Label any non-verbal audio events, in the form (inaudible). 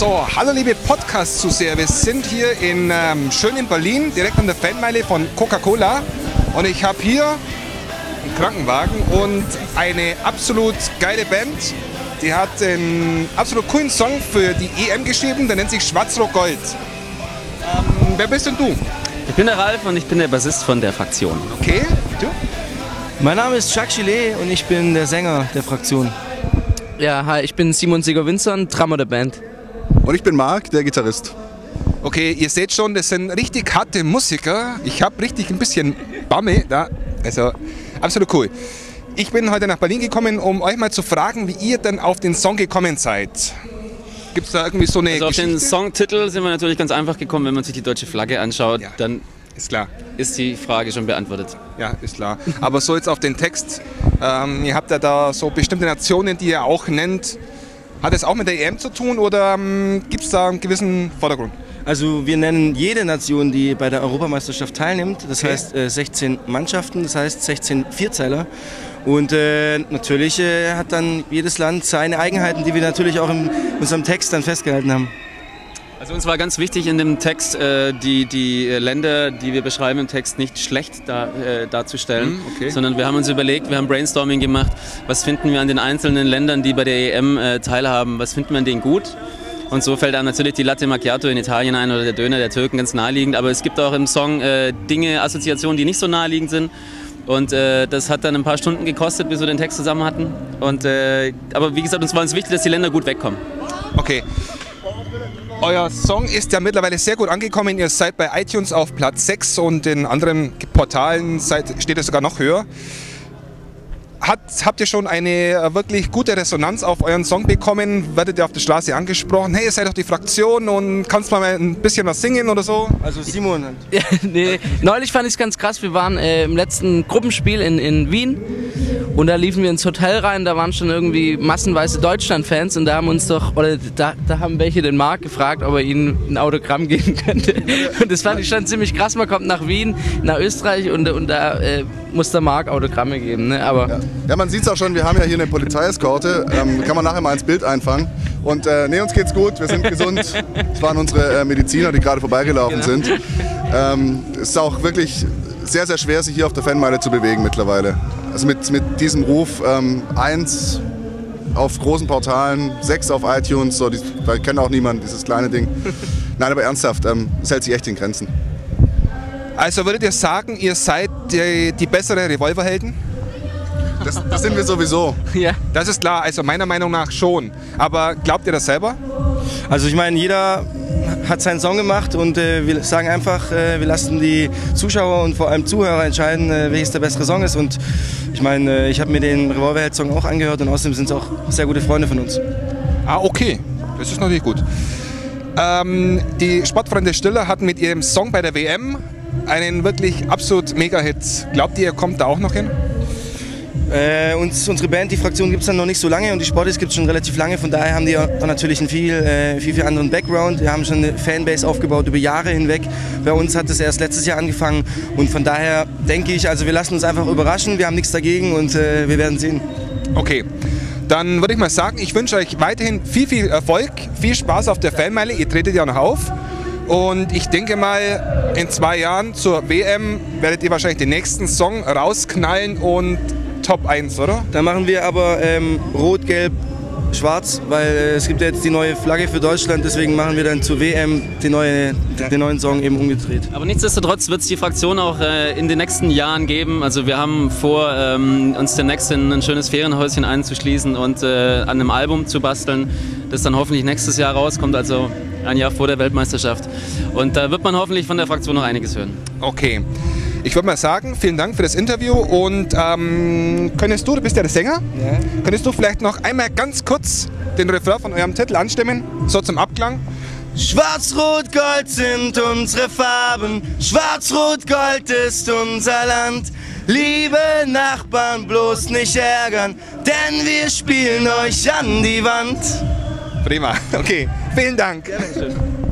So, hallo liebe Podcast-Zuseher. Wir sind hier in ähm, schön in Berlin, direkt an der Fanmeile von Coca-Cola. Und ich habe hier einen Krankenwagen und eine absolut geile Band. Die hat einen absolut coolen Song für die EM geschrieben, der nennt sich Schwarz-Rot-Gold. Ähm, wer bist denn du? Ich bin der Ralf und ich bin der Bassist von der Fraktion. Okay, du? Mein Name ist Chuck Gillet und ich bin der Sänger der Fraktion. Ja, hi, ich bin Simon Sieger-Winzern, Drummer der Band. Und ich bin Marc, der Gitarrist. Okay, ihr seht schon, das sind richtig harte Musiker. Ich habe richtig ein bisschen Bamme da. Also, absolut cool. Ich bin heute nach Berlin gekommen, um euch mal zu fragen, wie ihr denn auf den Song gekommen seid. Gibt es da irgendwie so eine Also auf Geschichte? den Songtitel sind wir natürlich ganz einfach gekommen, wenn man sich die deutsche Flagge anschaut, Ja. dann Ist klar. ist die Frage schon beantwortet. Ja, ist klar. Aber so jetzt auf den Text. Ähm, ihr habt ja da so bestimmte Nationen, die ihr auch nennt. Hat es auch mit der EM zu tun oder ähm, gibt es da einen gewissen Vordergrund? Also wir nennen jede Nation, die bei der Europameisterschaft teilnimmt. Das Okay. heißt äh, 16 Mannschaften, das heißt 16 Vierzeiler. Und äh, natürlich äh, hat dann jedes Land seine Eigenheiten, die wir natürlich auch in unserem Text dann festgehalten haben. Also uns war ganz wichtig in dem Text, äh, die, die äh, Länder, die wir beschreiben im Text, nicht schlecht da, äh, darzustellen, Hm, okay. sondern wir haben uns überlegt, wir haben Brainstorming gemacht, was finden wir an den einzelnen Ländern, die bei der EM äh, teilhaben, was finden wir an denen gut. Und so fällt einem natürlich die Latte Macchiato in Italien ein oder der Döner der Türken ganz naheliegend. Aber es gibt auch im Song äh, Dinge, Assoziationen, die nicht so naheliegend sind. Und äh, das hat dann ein paar Stunden gekostet, bis wir den Text zusammen hatten. Und, äh, aber wie gesagt, uns war es wichtig, dass die Länder gut wegkommen. Okay. Euer Song ist ja mittlerweile sehr gut angekommen. Ihr seid bei iTunes auf Platz 6 und in anderen Portalen seid, steht es sogar noch höher. Hat, habt ihr schon eine äh, wirklich gute Resonanz auf euren Song bekommen? Werdet ihr auf der Straße angesprochen? Hey, ihr seid doch die Fraktion und kannst mal ein bisschen was singen oder so? Also Simon Ja, (laughs) nee, neulich fand ich es ganz krass. Wir waren äh, im letzten Gruppenspiel in, in Wien und da liefen wir ins Hotel rein. Da waren schon irgendwie massenweise Deutschland-Fans und da haben uns doch, oder da, da haben welche den Marc gefragt, ob er ihnen ein Autogramm (laughs) geben könnte. Und das fand ich schon ziemlich krass. Man kommt nach Wien, nach Österreich und, und da äh, muss der Marc Autogramme geben. Ne? Aber Ja, ja man sieht es auch schon, wir haben ja hier eine Polizeieskorte. Ähm, kann man nachher mal ins Bild einfangen. Und äh, nee, uns geht's gut, wir sind gesund. Es waren unsere äh, Mediziner, die gerade vorbeigelaufen sind. Ähm, es ist auch wirklich sehr, sehr schwer, sich hier auf der Fanmeile zu bewegen mittlerweile. Also mit, mit diesem Ruf ähm, eins auf großen Portalen, sechs auf iTunes, so, die, weil kennt auch niemand, dieses kleine Ding. (laughs) Nein, aber ernsthaft, ähm, es hält sich echt in Grenzen. Also würdet ihr sagen, ihr seid die, die bessere Revolverhelden? Das, das sind wir sowieso. (laughs) ja. Das ist klar, also meiner Meinung nach schon. Aber glaubt ihr das selber? Also ich meine, jeder hat seinen Song gemacht und äh, wir sagen einfach, äh, wir lassen die Zuschauer und vor allem Zuhörer entscheiden, äh, welches der bessere Song ist. Und ich meine, äh, ich habe mir den Revolverheld-Song auch angehört und außerdem sind es auch sehr gute Freunde von uns. Ah, okay. Das ist natürlich gut. Ähm, die Sportfreunde Stiller hatten mit ihrem Song bei der WM einen wirklich absolut Mega-Hit. Glaubt ihr, ihr kommt da auch noch hin? Äh, uns, unsere Band, die Fraktion gibt es dann noch nicht so lange und die Sportis gibt es schon relativ lange. Von daher haben die natürlich einen viel, äh, viel, viel anderen Background. Wir haben schon eine Fanbase aufgebaut über Jahre hinweg. Bei uns hat es erst letztes Jahr angefangen und von daher denke ich, also wir lassen uns einfach überraschen. Wir haben nichts dagegen und äh, wir werden sehen. Okay. Dann würde ich mal sagen, ich wünsche euch weiterhin viel, viel Erfolg, viel Spaß auf der Fanmeile. Ihr tretet ja noch auf. Und ich denke mal, in zwei Jahren zur WM werdet ihr wahrscheinlich den nächsten Song rausknallen und Top 1, oder? Da machen wir aber ähm, Rot, Gelb, Schwarz, weil äh, es gibt ja jetzt die neue Flagge für Deutschland, deswegen machen wir dann zur WM die neue, den neuen Song eben umgedreht. Aber nichtsdestotrotz wird es die Fraktion auch äh, in den nächsten Jahren geben. Also wir haben vor, ähm, uns demnächst in ein schönes Ferienhäuschen einzuschließen und äh, an einem Album zu basteln, das dann hoffentlich nächstes Jahr rauskommt, also ein Jahr vor der Weltmeisterschaft. Und da wird man hoffentlich von der Fraktion noch einiges hören. Okay. Ich würde mal sagen, vielen Dank für das Interview und ähm, könntest du, du bist ja der Sänger, Ja. könntest du vielleicht noch einmal ganz kurz den Refrain von eurem Titel anstimmen, so zum Abklang? Schwarz, Rot, Gold sind unsere Farben. Schwarz, Rot, Gold ist unser Land. Liebe Nachbarn, bloß nicht ärgern, denn wir spielen euch an die Wand. Prima, (laughs) okay, vielen Dank. Dankeschön.